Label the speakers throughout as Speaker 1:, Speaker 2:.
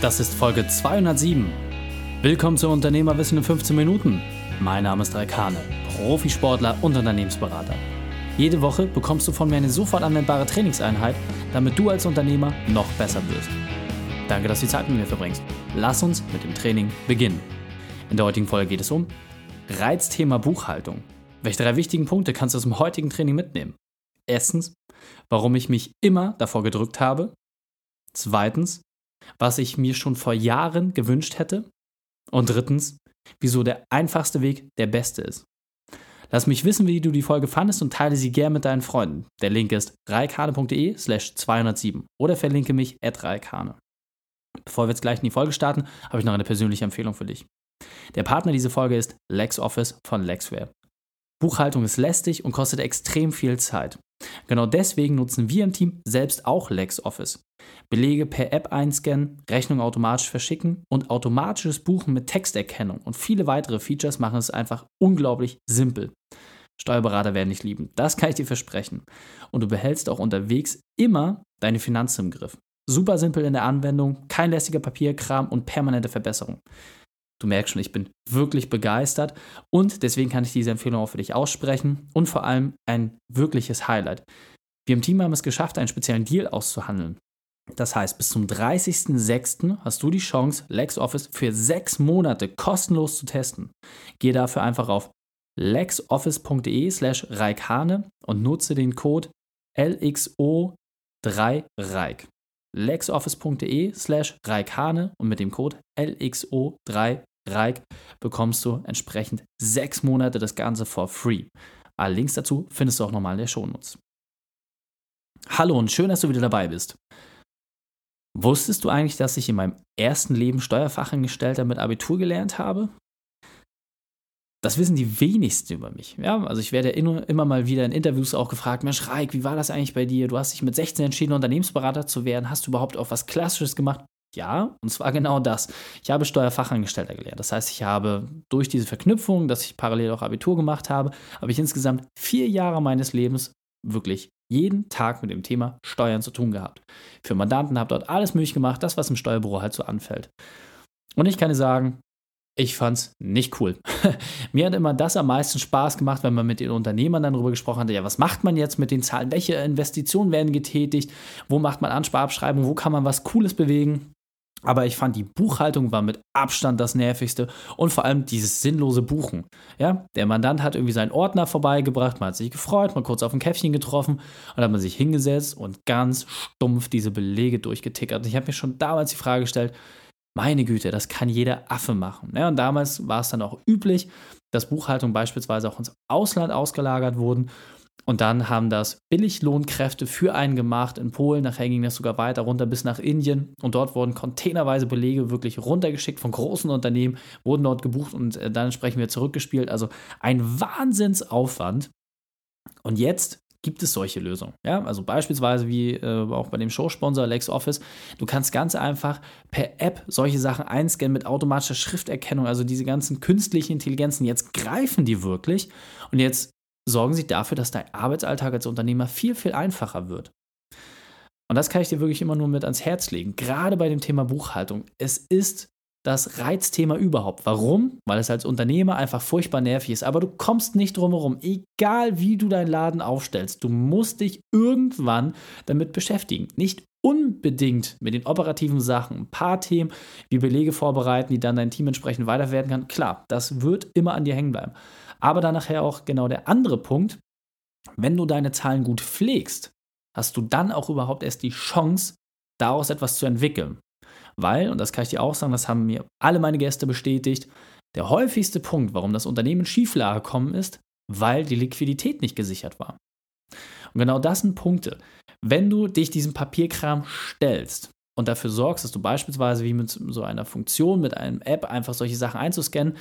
Speaker 1: Das ist Folge 207. Willkommen zu Unternehmerwissen in 15 Minuten. Mein Name ist Raikane, Profisportler und Unternehmensberater. Jede Woche bekommst du von mir eine sofort anwendbare Trainingseinheit, damit du als Unternehmer noch besser wirst. Danke, dass du die Zeit mit mir verbringst. Lass uns mit dem Training beginnen. In der heutigen Folge geht es um Reizthema Buchhaltung. Welche drei wichtigen Punkte kannst du aus dem heutigen Training mitnehmen? Erstens, warum ich mich immer davor gedrückt habe. Zweitens, was ich mir schon vor Jahren gewünscht hätte. Und drittens, wieso der einfachste Weg der beste ist. Lass mich wissen, wie du die Folge fandest und teile sie gern mit deinen Freunden. Der Link ist reikane.de slash 207 oder verlinke mich at reikane. Bevor wir jetzt gleich in die Folge starten, habe ich noch eine persönliche Empfehlung für dich. Der Partner dieser Folge ist LexOffice von Lexware. Buchhaltung ist lästig und kostet extrem viel Zeit. Genau deswegen nutzen wir im Team selbst auch LexOffice. Belege per App einscannen, Rechnung automatisch verschicken und automatisches Buchen mit Texterkennung und viele weitere Features machen es einfach unglaublich simpel. Steuerberater werden dich lieben, das kann ich dir versprechen. Und du behältst auch unterwegs immer deine Finanzen im Griff. Super simpel in der Anwendung, kein lästiger Papierkram und permanente Verbesserung. Du merkst schon, ich bin wirklich begeistert und deswegen kann ich diese Empfehlung auch für dich aussprechen und vor allem ein wirkliches Highlight. Wir im Team haben es geschafft, einen speziellen Deal auszuhandeln. Das heißt, bis zum 30.06. hast du die Chance, LexOffice für sechs Monate kostenlos zu testen. Gehe dafür einfach auf lexoffice.de slash reikane und nutze den Code LXO3REIK lexoffice.de slash reikane und mit dem Code LXO3REIK bekommst du entsprechend sechs Monate das Ganze for free. Alle Links dazu findest du auch nochmal in der Shownotes. Hallo und schön, dass du wieder dabei bist. Wusstest du eigentlich, dass ich in meinem ersten Leben Steuerfachangestellter mit Abitur gelernt habe? Das wissen die wenigsten über mich. Ja, also ich werde immer mal wieder in Interviews auch gefragt, Mensch, Reik, wie war das eigentlich bei dir? Du hast dich mit 16 entschieden, Unternehmensberater zu werden. Hast du überhaupt auch was Klassisches gemacht? Ja, und zwar genau das. Ich habe Steuerfachangestellter gelernt. Das heißt, ich habe durch diese Verknüpfung, dass ich parallel auch Abitur gemacht habe, habe ich insgesamt vier Jahre meines Lebens wirklich jeden Tag mit dem Thema Steuern zu tun gehabt. Für Mandanten habe dort alles möglich gemacht, das, was im Steuerbüro halt so anfällt. Und ich kann dir sagen, ich fand's nicht cool. Mir hat immer das am meisten Spaß gemacht, wenn man mit den Unternehmern dann darüber gesprochen hat, ja, was macht man jetzt mit den Zahlen? Welche Investitionen werden getätigt? Wo macht man Ansparabschreibung? Wo kann man was Cooles bewegen? Aber ich fand, die Buchhaltung war mit Abstand das Nervigste und vor allem dieses sinnlose Buchen. Ja, der Mandant hat irgendwie seinen Ordner vorbeigebracht, man hat sich gefreut, mal kurz auf ein Käffchen getroffen und hat man sich hingesetzt und ganz stumpf diese Belege durchgetickert. Ich habe mir schon damals die Frage gestellt, meine Güte, das kann jeder Affe machen. Ja, und damals war es dann auch üblich, dass Buchhaltung beispielsweise auch ins Ausland ausgelagert wurden. Und dann haben das Billiglohnkräfte für einen gemacht in Polen. Nachher ging das sogar weiter runter bis nach Indien. Und dort wurden containerweise Belege wirklich runtergeschickt von großen Unternehmen, wurden dort gebucht und äh, dann entsprechend wieder zurückgespielt. Also ein Wahnsinnsaufwand. Und jetzt gibt es solche Lösungen. Ja? Also beispielsweise wie äh, auch bei dem Showsponsor LexOffice. Du kannst ganz einfach per App solche Sachen einscannen mit automatischer Schrifterkennung. Also diese ganzen künstlichen Intelligenzen, jetzt greifen die wirklich und jetzt sorgen sie dafür, dass dein Arbeitsalltag als Unternehmer viel, viel einfacher wird. Und das kann ich dir wirklich immer nur mit ans Herz legen. Gerade bei dem Thema Buchhaltung. Es ist das Reizthema überhaupt. Warum? Weil es als Unternehmer einfach furchtbar nervig ist. Aber du kommst nicht drum herum, egal wie du deinen Laden aufstellst. Du musst dich irgendwann damit beschäftigen. Nicht unbedingt mit den operativen Sachen. Ein paar Themen wie Belege vorbereiten, die dann dein Team entsprechend weiterwerden kann. Klar, das wird immer an dir hängen bleiben. Aber dann nachher auch genau der andere Punkt. Wenn du deine Zahlen gut pflegst, hast du dann auch überhaupt erst die Chance, daraus etwas zu entwickeln. Weil, und das kann ich dir auch sagen, das haben mir alle meine Gäste bestätigt, der häufigste Punkt, warum das Unternehmen in Schieflage gekommen ist, weil die Liquidität nicht gesichert war. Und genau das sind Punkte. Wenn du dich diesem Papierkram stellst und dafür sorgst, dass du beispielsweise wie mit so einer Funktion, mit einem App einfach solche Sachen einzuscannen,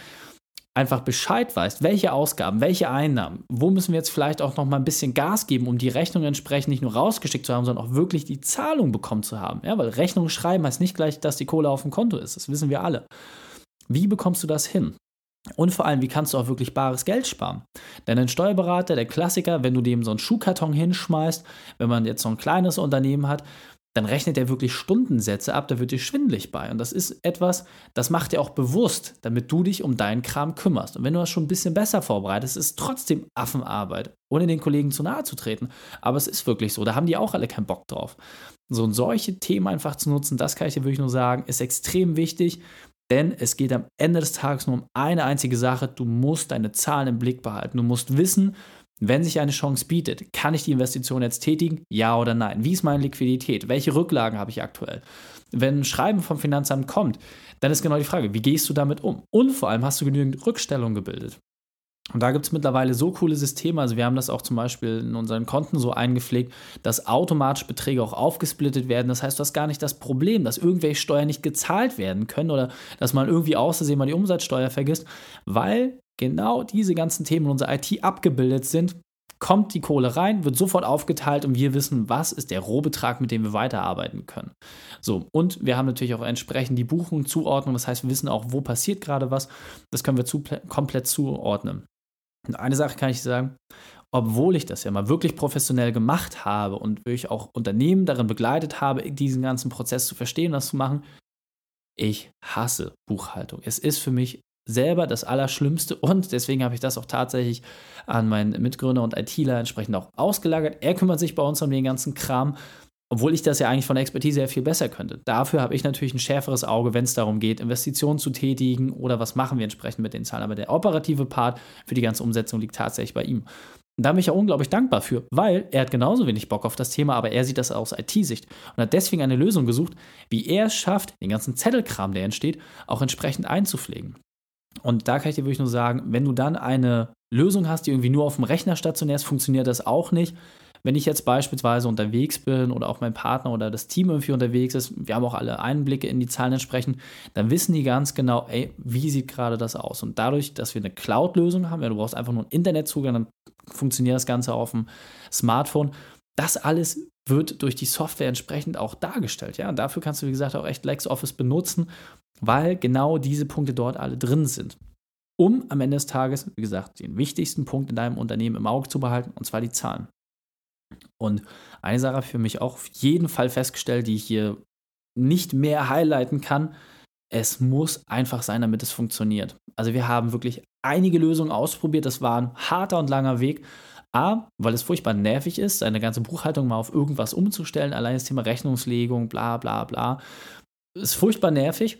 Speaker 1: einfach Bescheid weißt, welche Ausgaben, welche Einnahmen, wo müssen wir jetzt vielleicht auch noch mal ein bisschen Gas geben, um die Rechnung entsprechend nicht nur rausgeschickt zu haben, sondern auch wirklich die Zahlung bekommen zu haben. Ja, weil Rechnung schreiben heißt nicht gleich, dass die Kohle auf dem Konto ist. Das wissen wir alle. Wie bekommst du das hin? Und vor allem, wie kannst du auch wirklich bares Geld sparen? Denn ein Steuerberater, der Klassiker, wenn du dem so einen Schuhkarton hinschmeißt, wenn man jetzt so ein kleines Unternehmen hat, dann rechnet er wirklich Stundensätze ab, da wird dir schwindlig bei. Und das ist etwas, das macht er auch bewusst, damit du dich um deinen Kram kümmerst. Und wenn du das schon ein bisschen besser vorbereitest, ist es trotzdem Affenarbeit, ohne den Kollegen zu nahe zu treten. Aber es ist wirklich so, da haben die auch alle keinen Bock drauf. So und solche Themen einfach zu nutzen, das kann ich dir wirklich nur sagen, ist extrem wichtig. Denn es geht am Ende des Tages nur um eine einzige Sache. Du musst deine Zahlen im Blick behalten. Du musst wissen, wenn sich eine Chance bietet, kann ich die Investition jetzt tätigen? Ja oder nein? Wie ist meine Liquidität? Welche Rücklagen habe ich aktuell? Wenn ein Schreiben vom Finanzamt kommt, dann ist genau die Frage, wie gehst du damit um? Und vor allem hast du genügend Rückstellung gebildet. Und da gibt es mittlerweile so coole Systeme. Also wir haben das auch zum Beispiel in unseren Konten so eingepflegt, dass automatisch Beträge auch aufgesplittet werden. Das heißt, du hast gar nicht das Problem, dass irgendwelche Steuern nicht gezahlt werden können oder dass man irgendwie außersehen mal die Umsatzsteuer vergisst, weil genau diese ganzen Themen in unserer IT abgebildet sind, kommt die Kohle rein, wird sofort aufgeteilt und wir wissen, was ist der Rohbetrag, mit dem wir weiterarbeiten können. So, und wir haben natürlich auch entsprechend die Buchung zuordnen, das heißt, wir wissen auch, wo passiert gerade was, das können wir zu, komplett zuordnen. Und eine Sache kann ich sagen, obwohl ich das ja mal wirklich professionell gemacht habe und wirklich auch Unternehmen darin begleitet habe, diesen ganzen Prozess zu verstehen, das zu machen, ich hasse Buchhaltung. Es ist für mich selber das Allerschlimmste und deswegen habe ich das auch tatsächlich an meinen Mitgründer und ITler entsprechend auch ausgelagert. Er kümmert sich bei uns um den ganzen Kram, obwohl ich das ja eigentlich von der Expertise her viel besser könnte. Dafür habe ich natürlich ein schärferes Auge, wenn es darum geht, Investitionen zu tätigen oder was machen wir entsprechend mit den Zahlen. Aber der operative Part für die ganze Umsetzung liegt tatsächlich bei ihm. Und da bin ich ja unglaublich dankbar für, weil er hat genauso wenig Bock auf das Thema, aber er sieht das aus IT-Sicht und hat deswegen eine Lösung gesucht, wie er es schafft, den ganzen Zettelkram, der entsteht, auch entsprechend einzupflegen. Und da kann ich dir wirklich nur sagen, wenn du dann eine Lösung hast, die irgendwie nur auf dem Rechner stationär ist, funktioniert das auch nicht. Wenn ich jetzt beispielsweise unterwegs bin oder auch mein Partner oder das Team irgendwie unterwegs ist, wir haben auch alle Einblicke in die Zahlen entsprechend, dann wissen die ganz genau, ey, wie sieht gerade das aus? Und dadurch, dass wir eine Cloud-Lösung haben, ja, du brauchst einfach nur einen Internetzugang, dann funktioniert das Ganze auf dem Smartphone. Das alles wird durch die Software entsprechend auch dargestellt. Ja, und dafür kannst du, wie gesagt, auch echt LexOffice benutzen weil genau diese Punkte dort alle drin sind. Um am Ende des Tages, wie gesagt, den wichtigsten Punkt in deinem Unternehmen im Auge zu behalten, und zwar die Zahlen. Und eine Sache für mich auch auf jeden Fall festgestellt, die ich hier nicht mehr highlighten kann, es muss einfach sein, damit es funktioniert. Also wir haben wirklich einige Lösungen ausprobiert, das war ein harter und langer Weg. A, weil es furchtbar nervig ist, seine ganze Buchhaltung mal auf irgendwas umzustellen, allein das Thema Rechnungslegung, bla bla bla, ist furchtbar nervig.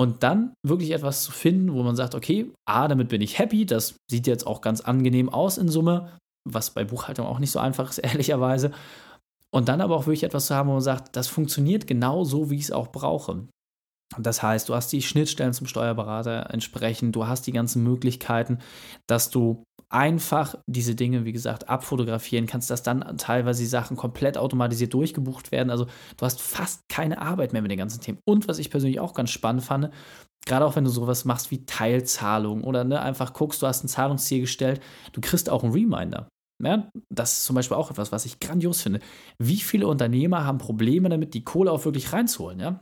Speaker 1: Und dann wirklich etwas zu finden, wo man sagt, okay, A, damit bin ich happy, das sieht jetzt auch ganz angenehm aus in Summe, was bei Buchhaltung auch nicht so einfach ist, ehrlicherweise. Und dann aber auch wirklich etwas zu haben, wo man sagt, das funktioniert genau so, wie ich es auch brauche. Das heißt, du hast die Schnittstellen zum Steuerberater entsprechend, du hast die ganzen Möglichkeiten, dass du einfach diese Dinge, wie gesagt, abfotografieren kannst, dass dann teilweise die Sachen komplett automatisiert durchgebucht werden. Also du hast fast keine Arbeit mehr mit den ganzen Themen. Und was ich persönlich auch ganz spannend fand, gerade auch wenn du sowas machst wie Teilzahlung oder ne, einfach guckst, du hast ein Zahlungsziel gestellt, du kriegst auch einen Reminder. Ja, das ist zum Beispiel auch etwas, was ich grandios finde. Wie viele Unternehmer haben Probleme damit, die Kohle auch wirklich reinzuholen? Ja?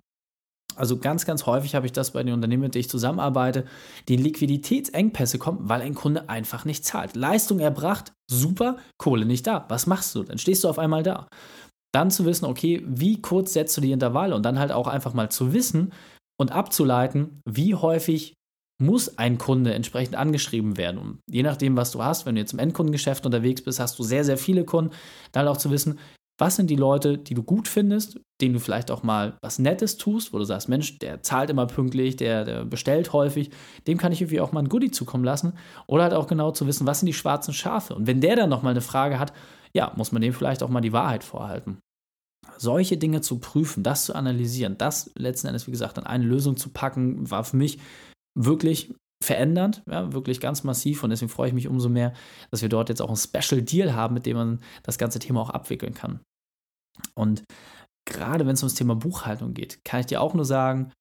Speaker 1: Also ganz, ganz häufig habe ich das bei den Unternehmen, mit denen ich zusammenarbeite, die Liquiditätsengpässe kommen, weil ein Kunde einfach nicht zahlt. Leistung erbracht, super, Kohle nicht da. Was machst du? Dann stehst du auf einmal da. Dann zu wissen, okay, wie kurz setzt du die Intervalle und dann halt auch einfach mal zu wissen und abzuleiten, wie häufig muss ein Kunde entsprechend angeschrieben werden. Und je nachdem, was du hast, wenn du jetzt im Endkundengeschäft unterwegs bist, hast du sehr, sehr viele Kunden, dann halt auch zu wissen, was sind die Leute, die du gut findest, denen du vielleicht auch mal was Nettes tust, wo du sagst, Mensch, der zahlt immer pünktlich, der, der bestellt häufig, dem kann ich irgendwie auch mal ein Goodie zukommen lassen. Oder halt auch genau zu wissen, was sind die schwarzen Schafe. Und wenn der dann nochmal eine Frage hat, ja, muss man dem vielleicht auch mal die Wahrheit vorhalten. Solche Dinge zu prüfen, das zu analysieren, das letzten Endes, wie gesagt, an eine Lösung zu packen, war für mich wirklich verändernd, ja, wirklich ganz massiv und deswegen freue ich mich umso mehr, dass wir dort jetzt auch ein Special Deal haben, mit dem man das ganze Thema auch abwickeln kann. Und gerade wenn es ums Thema Buchhaltung geht, kann ich dir auch nur sagen,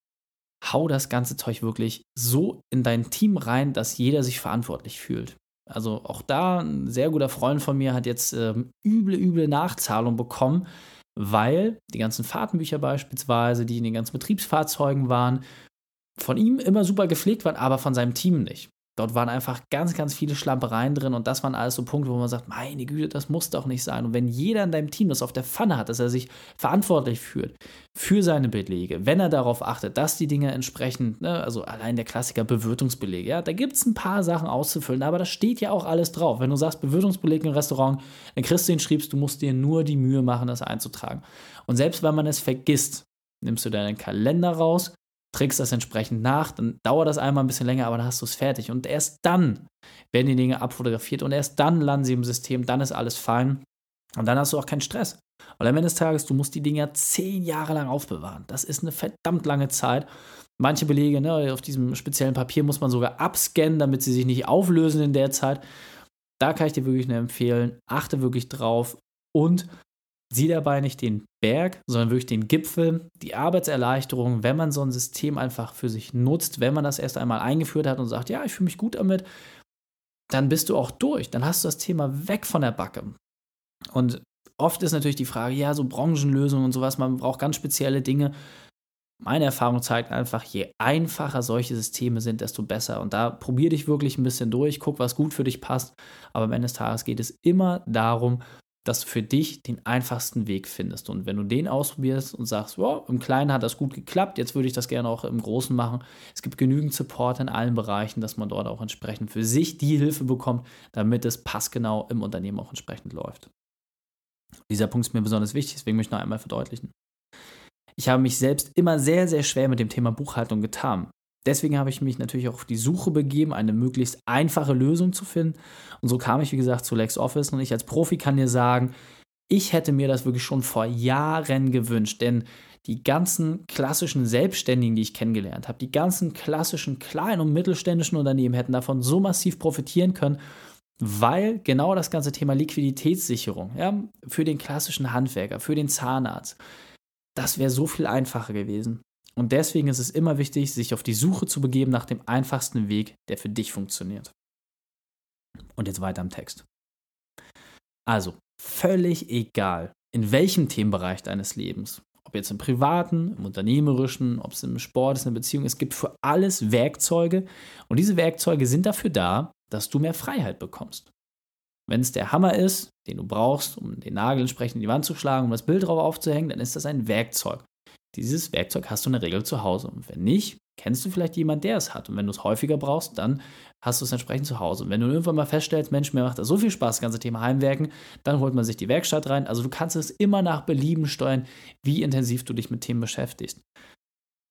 Speaker 1: hau das ganze Zeug wirklich so in dein Team rein, dass jeder sich verantwortlich fühlt. Also auch da, ein sehr guter Freund von mir hat jetzt ähm, üble, üble Nachzahlung bekommen, weil die ganzen Fahrtenbücher beispielsweise, die in den ganzen Betriebsfahrzeugen waren, von ihm immer super gepflegt waren, aber von seinem Team nicht. Dort waren einfach ganz, ganz viele Schlampereien drin und das waren alles so Punkte, wo man sagt, meine Güte, das muss doch nicht sein. Und wenn jeder in deinem Team das auf der Pfanne hat, dass er sich verantwortlich fühlt für seine Belege, wenn er darauf achtet, dass die Dinge entsprechend, ne, also allein der Klassiker Bewirtungsbelege, ja, da gibt es ein paar Sachen auszufüllen, aber da steht ja auch alles drauf. Wenn du sagst Bewirtungsbeleg im Restaurant, dann kriegst du den schriebst, du musst dir nur die Mühe machen, das einzutragen. Und selbst wenn man es vergisst, nimmst du deinen Kalender raus, trägst das entsprechend nach, dann dauert das einmal ein bisschen länger, aber dann hast du es fertig. Und erst dann werden die Dinge abfotografiert und erst dann landen sie im System, dann ist alles fein und dann hast du auch keinen Stress. Weil am Ende des Tages, du musst die Dinger zehn Jahre lang aufbewahren. Das ist eine verdammt lange Zeit. Manche Belege ne, auf diesem speziellen Papier muss man sogar abscannen, damit sie sich nicht auflösen in der Zeit. Da kann ich dir wirklich nur empfehlen, achte wirklich drauf und sieh dabei nicht den Berg, sondern wirklich den Gipfel, die Arbeitserleichterung, wenn man so ein System einfach für sich nutzt, wenn man das erst einmal eingeführt hat und sagt, ja, ich fühle mich gut damit, dann bist du auch durch, dann hast du das Thema weg von der Backe. Und oft ist natürlich die Frage, ja, so Branchenlösungen und sowas, man braucht ganz spezielle Dinge. Meine Erfahrung zeigt einfach, je einfacher solche Systeme sind, desto besser. Und da probier dich wirklich ein bisschen durch, guck, was gut für dich passt. Aber am Ende des Tages geht es immer darum, dass du für dich den einfachsten Weg findest. Und wenn du den ausprobierst und sagst, wow, im Kleinen hat das gut geklappt, jetzt würde ich das gerne auch im Großen machen. Es gibt genügend Support in allen Bereichen, dass man dort auch entsprechend für sich die Hilfe bekommt, damit es passgenau im Unternehmen auch entsprechend läuft. Dieser Punkt ist mir besonders wichtig, deswegen möchte ich noch einmal verdeutlichen. Ich habe mich selbst immer sehr, sehr schwer mit dem Thema Buchhaltung getan. Deswegen habe ich mich natürlich auch auf die Suche begeben, eine möglichst einfache Lösung zu finden. Und so kam ich, wie gesagt, zu LexOffice. Und ich als Profi kann dir sagen, ich hätte mir das wirklich schon vor Jahren gewünscht, denn die ganzen klassischen Selbstständigen, die ich kennengelernt habe, die ganzen klassischen kleinen und mittelständischen Unternehmen hätten davon so massiv profitieren können, weil genau das ganze Thema Liquiditätssicherung ja, für den klassischen Handwerker, für den Zahnarzt, das wäre so viel einfacher gewesen. Und deswegen ist es immer wichtig, sich auf die Suche zu begeben nach dem einfachsten Weg, der für dich funktioniert. Und jetzt weiter im Text. Also, völlig egal, in welchem Themenbereich deines Lebens, ob jetzt im privaten, im unternehmerischen, ob es im Sport ist, in der Beziehung, es gibt für alles Werkzeuge und diese Werkzeuge sind dafür da, dass du mehr Freiheit bekommst. Wenn es der Hammer ist, den du brauchst, um den Nagel entsprechend in die Wand zu schlagen, um das Bild drauf aufzuhängen, dann ist das ein Werkzeug. Dieses Werkzeug hast du in der Regel zu Hause. Und wenn nicht, kennst du vielleicht jemanden, der es hat. Und wenn du es häufiger brauchst, dann hast du es entsprechend zu Hause. Und wenn du irgendwann mal feststellst, Mensch, mir macht das so viel Spaß, das ganze Thema Heimwerken, dann holt man sich die Werkstatt rein. Also du kannst es immer nach Belieben steuern, wie intensiv du dich mit Themen beschäftigst.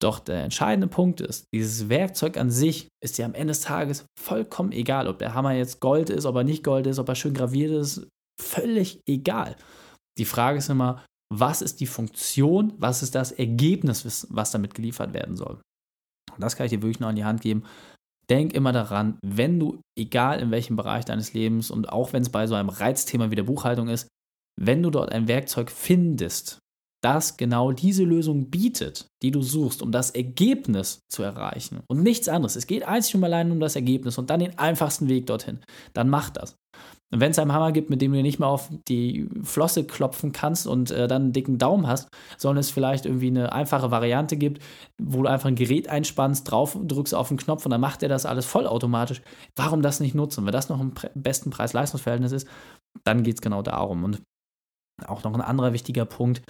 Speaker 1: Doch der entscheidende Punkt ist, dieses Werkzeug an sich ist dir am Ende des Tages vollkommen egal, ob der Hammer jetzt Gold ist, ob er nicht Gold ist, ob er schön graviert ist, völlig egal. Die Frage ist immer, was ist die Funktion, was ist das Ergebnis, was damit geliefert werden soll. Und das kann ich dir wirklich noch an die Hand geben. Denk immer daran, wenn du, egal in welchem Bereich deines Lebens und auch wenn es bei so einem Reizthema wie der Buchhaltung ist, wenn du dort ein Werkzeug findest, das genau diese Lösung bietet, die du suchst, um das Ergebnis zu erreichen und nichts anderes. Es geht einzig und allein um das Ergebnis und dann den einfachsten Weg dorthin. Dann mach das. Und wenn es einen Hammer gibt, mit dem du nicht mehr auf die Flosse klopfen kannst und äh, dann einen dicken Daumen hast, sondern es vielleicht irgendwie eine einfache Variante gibt, wo du einfach ein Gerät einspannst, drauf drückst auf den Knopf und dann macht er das alles vollautomatisch. Warum das nicht nutzen? Wenn das noch im besten Preis-Leistungs-Verhältnis ist, dann geht es genau darum. Und auch noch ein anderer wichtiger Punkt,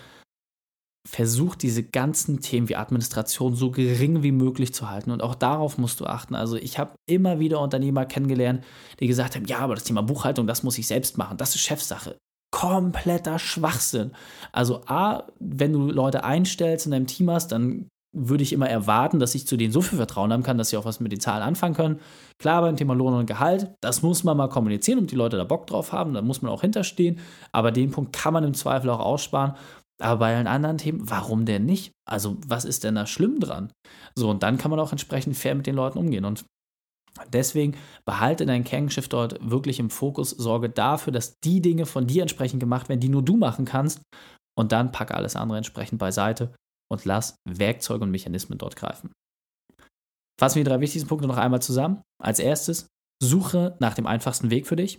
Speaker 1: versucht diese ganzen Themen wie Administration so gering wie möglich zu halten. Und auch darauf musst du achten. Also ich habe immer wieder Unternehmer kennengelernt, die gesagt haben, ja, aber das Thema Buchhaltung, das muss ich selbst machen. Das ist Chefsache. Kompletter Schwachsinn. Also A, wenn du Leute einstellst in deinem Team hast, dann würde ich immer erwarten, dass ich zu denen so viel Vertrauen haben kann, dass sie auch was mit den Zahlen anfangen können. Klar, beim Thema Lohn und Gehalt, das muss man mal kommunizieren und die Leute da Bock drauf haben, da muss man auch hinterstehen. Aber den Punkt kann man im Zweifel auch aussparen. Aber bei allen anderen Themen, warum denn nicht? Also, was ist denn da schlimm dran? So, und dann kann man auch entsprechend fair mit den Leuten umgehen. Und deswegen behalte dein Kerngeschäft dort wirklich im Fokus, sorge dafür, dass die Dinge von dir entsprechend gemacht werden, die nur du machen kannst. Und dann packe alles andere entsprechend beiseite und lass Werkzeuge und Mechanismen dort greifen. Fassen wir die drei wichtigsten Punkte noch einmal zusammen. Als erstes, suche nach dem einfachsten Weg für dich.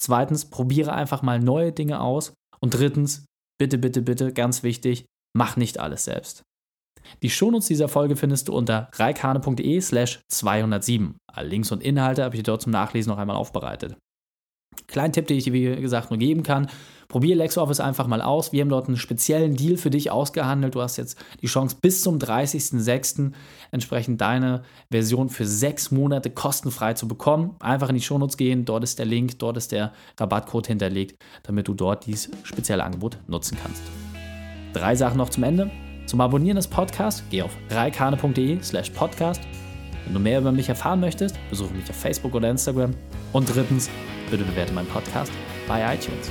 Speaker 1: Zweitens, probiere einfach mal neue Dinge aus. Und drittens, bitte, bitte, bitte, ganz wichtig, mach nicht alles selbst. Die Shownotes dieser Folge findest du unter reikane.de slash 207. Alle Links und Inhalte habe ich dir dort zum Nachlesen noch einmal aufbereitet. Kleinen Tipp, den ich dir wie gesagt nur geben kann. Probier LexOffice einfach mal aus. Wir haben dort einen speziellen Deal für dich ausgehandelt. Du hast jetzt die Chance, bis zum 30.06. entsprechend deine Version für sechs Monate kostenfrei zu bekommen. Einfach in die Shownotes gehen. Dort ist der Link, dort ist der Rabattcode hinterlegt, damit du dort dieses spezielle Angebot nutzen kannst. Drei Sachen noch zum Ende. Zum Abonnieren des Podcasts geh auf reikane.de slash podcast. Wenn du mehr über mich erfahren möchtest, besuche mich auf Facebook oder Instagram. Und drittens, bitte bewerte meinen Podcast bei iTunes.